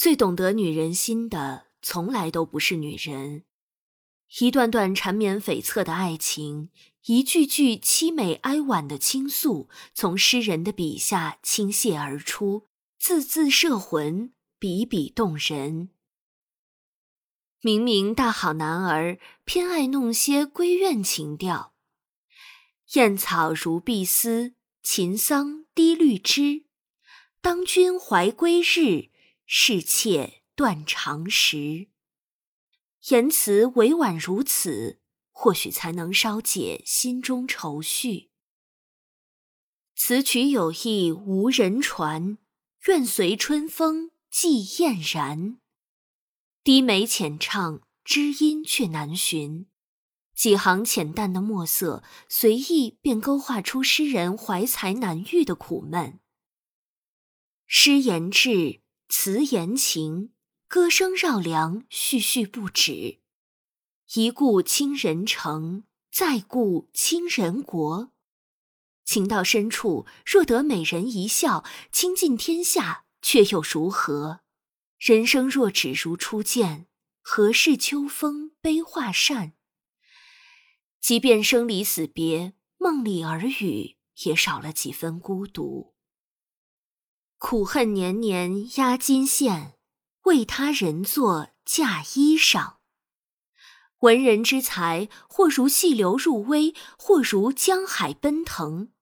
最懂得女人心的，从来都不是女人。一段段缠绵悱恻的爱情，一句句凄美哀婉的倾诉，从诗人的笔下倾泻而出，字字摄魂，笔笔动人。明明大好男儿，偏爱弄些闺怨情调。燕草如碧丝，秦桑低绿枝。当君怀归日，是妾断肠时。言辞委婉如此，或许才能稍解心中愁绪。此曲有意无人传，愿随春风寄燕然。低眉浅唱，知音却难寻。几行浅淡的墨色，随意便勾画出诗人怀才难遇的苦闷。诗言志，词言情，歌声绕梁，絮絮不止。一顾倾人城，再顾倾人国。情到深处，若得美人一笑，倾尽天下，却又如何？人生若只如初见，何事秋风悲画扇？即便生离死别，梦里耳语，也少了几分孤独。苦恨年年压金线，为他人作嫁衣裳。文人之才，或如细流入微，或如江海奔腾。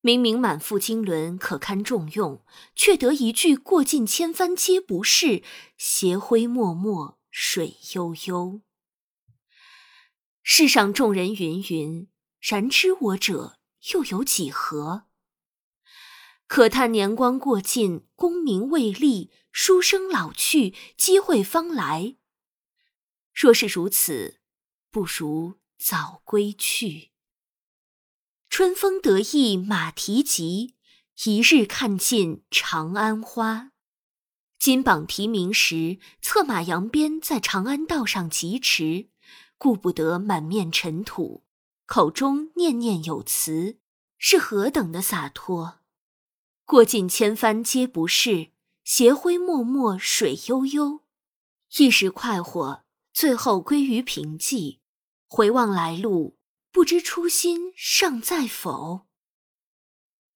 明明满腹经纶，可堪重用，却得一句“过尽千帆皆不是，斜晖脉脉水悠悠”。世上众人芸芸，然知我者又有几何？可叹年光过尽，功名未立，书生老去，机会方来。若是如此，不如早归去。春风得意马蹄疾，一日看尽长安花。金榜题名时，策马扬鞭在长安道上疾驰，顾不得满面尘土，口中念念有词，是何等的洒脱！过尽千帆皆不是，斜晖脉脉水悠悠。一时快活，最后归于平寂。回望来路。不知初心尚在否？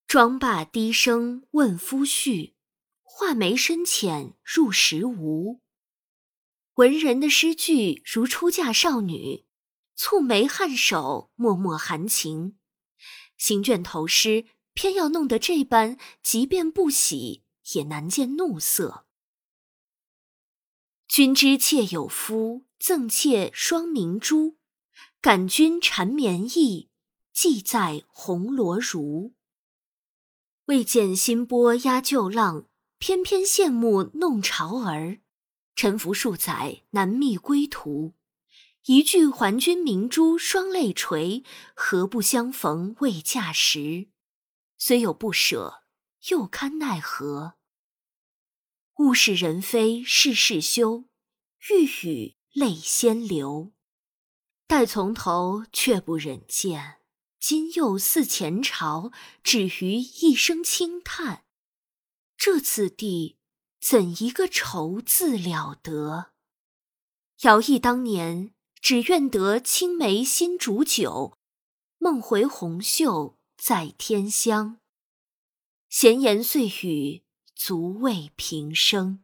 妆罢低声问夫婿，画眉深浅入时无。文人的诗句如出嫁少女，蹙眉颔首，脉脉含情。行卷投诗，偏要弄得这般，即便不喜，也难见怒色。君知妾有夫，赠妾双明珠。感君缠绵意，寄在红罗襦。未见新波压旧浪，偏偏羡慕弄潮儿。沉浮数载，难觅归途。一句还君明珠，双泪垂。何不相逢未嫁时？虽有不舍，又堪奈何？物是人非事事休，欲语泪先流。待从头，却不忍见。今又似前朝，只余一声轻叹。这次第，怎一个愁字了得？遥忆当年，只愿得青梅新煮酒，梦回红袖在天香。闲言碎语，足慰平生。